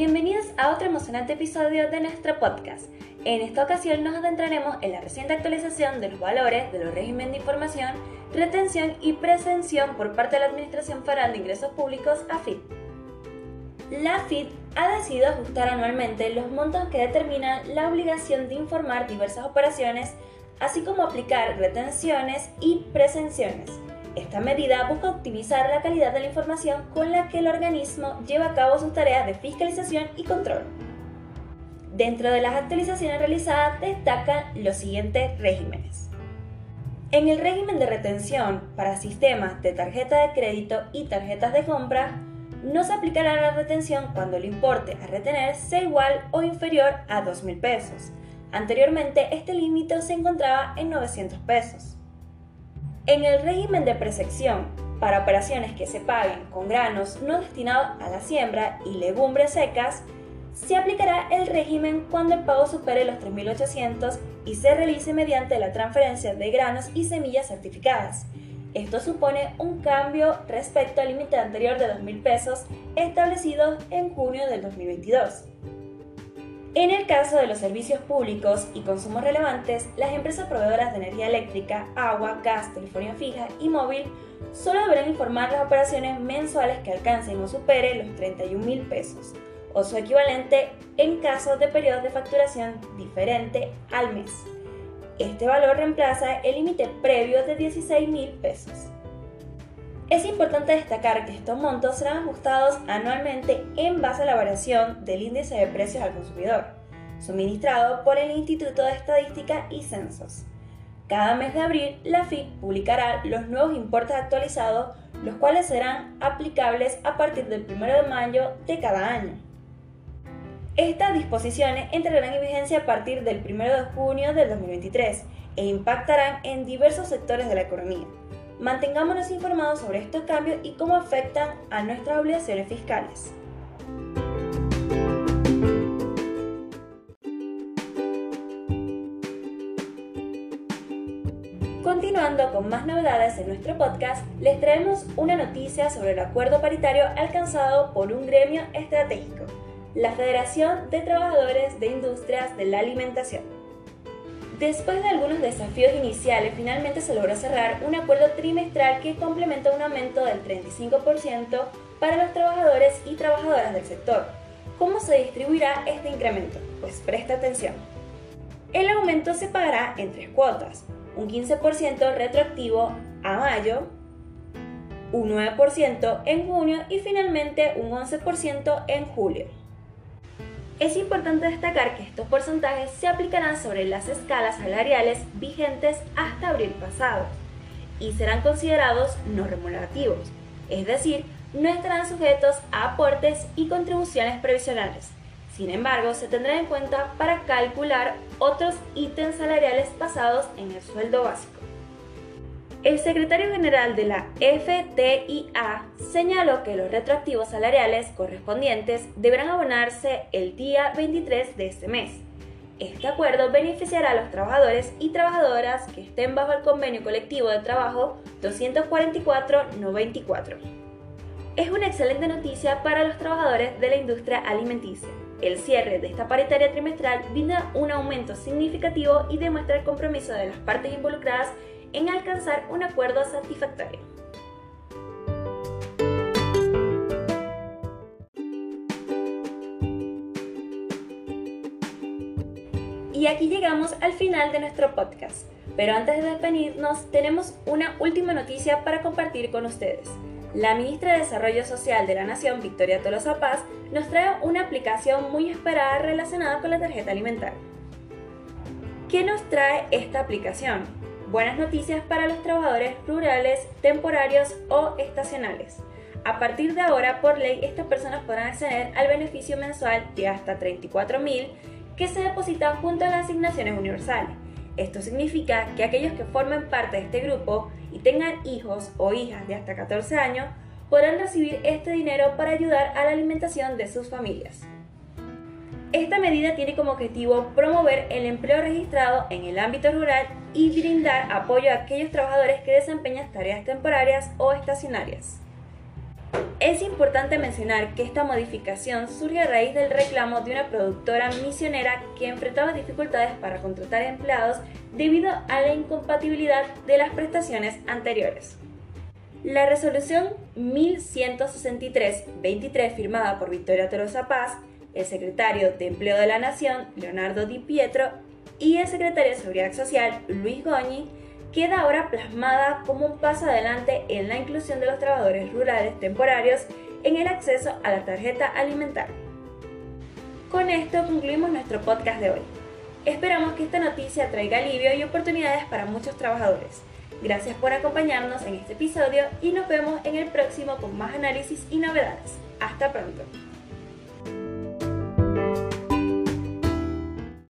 bienvenidos a otro emocionante episodio de nuestro podcast. En esta ocasión nos adentraremos en la reciente actualización de los valores de los regímenes de información, retención y presención por parte de la Administración Federal de Ingresos Públicos, AFIP. La AFIP ha decidido ajustar anualmente los montos que determinan la obligación de informar diversas operaciones, así como aplicar retenciones y presenciones esta medida busca optimizar la calidad de la información con la que el organismo lleva a cabo sus tareas de fiscalización y control. Dentro de las actualizaciones realizadas destacan los siguientes regímenes. En el régimen de retención para sistemas de tarjeta de crédito y tarjetas de compra, no se aplicará la retención cuando el importe a retener sea igual o inferior a 2.000 pesos. Anteriormente este límite se encontraba en 900 pesos. En el régimen de presección, para operaciones que se paguen con granos no destinados a la siembra y legumbres secas, se aplicará el régimen cuando el pago supere los 3.800 y se realice mediante la transferencia de granos y semillas certificadas. Esto supone un cambio respecto al límite anterior de 2.000 pesos establecido en junio del 2022. En el caso de los servicios públicos y consumos relevantes, las empresas proveedoras de energía eléctrica, agua, gas, telefonía fija y móvil solo deberán informar las operaciones mensuales que alcancen o superen los 31 mil pesos o su equivalente en caso de periodos de facturación diferente al mes. Este valor reemplaza el límite previo de 16 mil pesos. Es importante destacar que estos montos serán ajustados anualmente en base a la variación del índice de precios al consumidor, suministrado por el Instituto de Estadística y Censos. Cada mes de abril, la FIP publicará los nuevos importes actualizados, los cuales serán aplicables a partir del 1 de mayo de cada año. Estas disposiciones entrarán en vigencia a partir del 1 de junio del 2023 e impactarán en diversos sectores de la economía Mantengámonos informados sobre estos cambios y cómo afectan a nuestras obligaciones fiscales. Continuando con más novedades en nuestro podcast, les traemos una noticia sobre el acuerdo paritario alcanzado por un gremio estratégico, la Federación de Trabajadores de Industrias de la Alimentación. Después de algunos desafíos iniciales, finalmente se logró cerrar un acuerdo trimestral que complementa un aumento del 35% para los trabajadores y trabajadoras del sector. ¿Cómo se distribuirá este incremento? Pues presta atención. El aumento se pagará en tres cuotas, un 15% retroactivo a mayo, un 9% en junio y finalmente un 11% en julio. Es importante destacar que estos porcentajes se aplicarán sobre las escalas salariales vigentes hasta abril pasado y serán considerados no remunerativos, es decir, no estarán sujetos a aportes y contribuciones previsionales. Sin embargo, se tendrá en cuenta para calcular otros ítems salariales basados en el sueldo básico. El secretario general de la FTIA señaló que los retroactivos salariales correspondientes deberán abonarse el día 23 de este mes. Este acuerdo beneficiará a los trabajadores y trabajadoras que estén bajo el convenio colectivo de trabajo 244-94. Es una excelente noticia para los trabajadores de la industria alimenticia. El cierre de esta paritaria trimestral brinda un aumento significativo y demuestra el compromiso de las partes involucradas en alcanzar un acuerdo satisfactorio. Y aquí llegamos al final de nuestro podcast. Pero antes de despedirnos, tenemos una última noticia para compartir con ustedes. La ministra de Desarrollo Social de la Nación, Victoria Tolosa Paz, nos trae una aplicación muy esperada relacionada con la tarjeta alimentaria. ¿Qué nos trae esta aplicación? Buenas noticias para los trabajadores rurales, temporarios o estacionales. A partir de ahora, por ley, estas personas podrán acceder al beneficio mensual de hasta 34.000 que se deposita junto a las asignaciones universales. Esto significa que aquellos que formen parte de este grupo y tengan hijos o hijas de hasta 14 años podrán recibir este dinero para ayudar a la alimentación de sus familias. Esta medida tiene como objetivo promover el empleo registrado en el ámbito rural y brindar apoyo a aquellos trabajadores que desempeñan tareas temporarias o estacionarias. Es importante mencionar que esta modificación surge a raíz del reclamo de una productora misionera que enfrentaba dificultades para contratar empleados debido a la incompatibilidad de las prestaciones anteriores. La resolución 1163-23 firmada por Victoria Tolosa Paz, el secretario de Empleo de la Nación, Leonardo Di Pietro, y el secretario de Seguridad Social, Luis Goñi, queda ahora plasmada como un paso adelante en la inclusión de los trabajadores rurales temporarios en el acceso a la tarjeta alimentaria. Con esto concluimos nuestro podcast de hoy. Esperamos que esta noticia traiga alivio y oportunidades para muchos trabajadores. Gracias por acompañarnos en este episodio y nos vemos en el próximo con más análisis y novedades. Hasta pronto.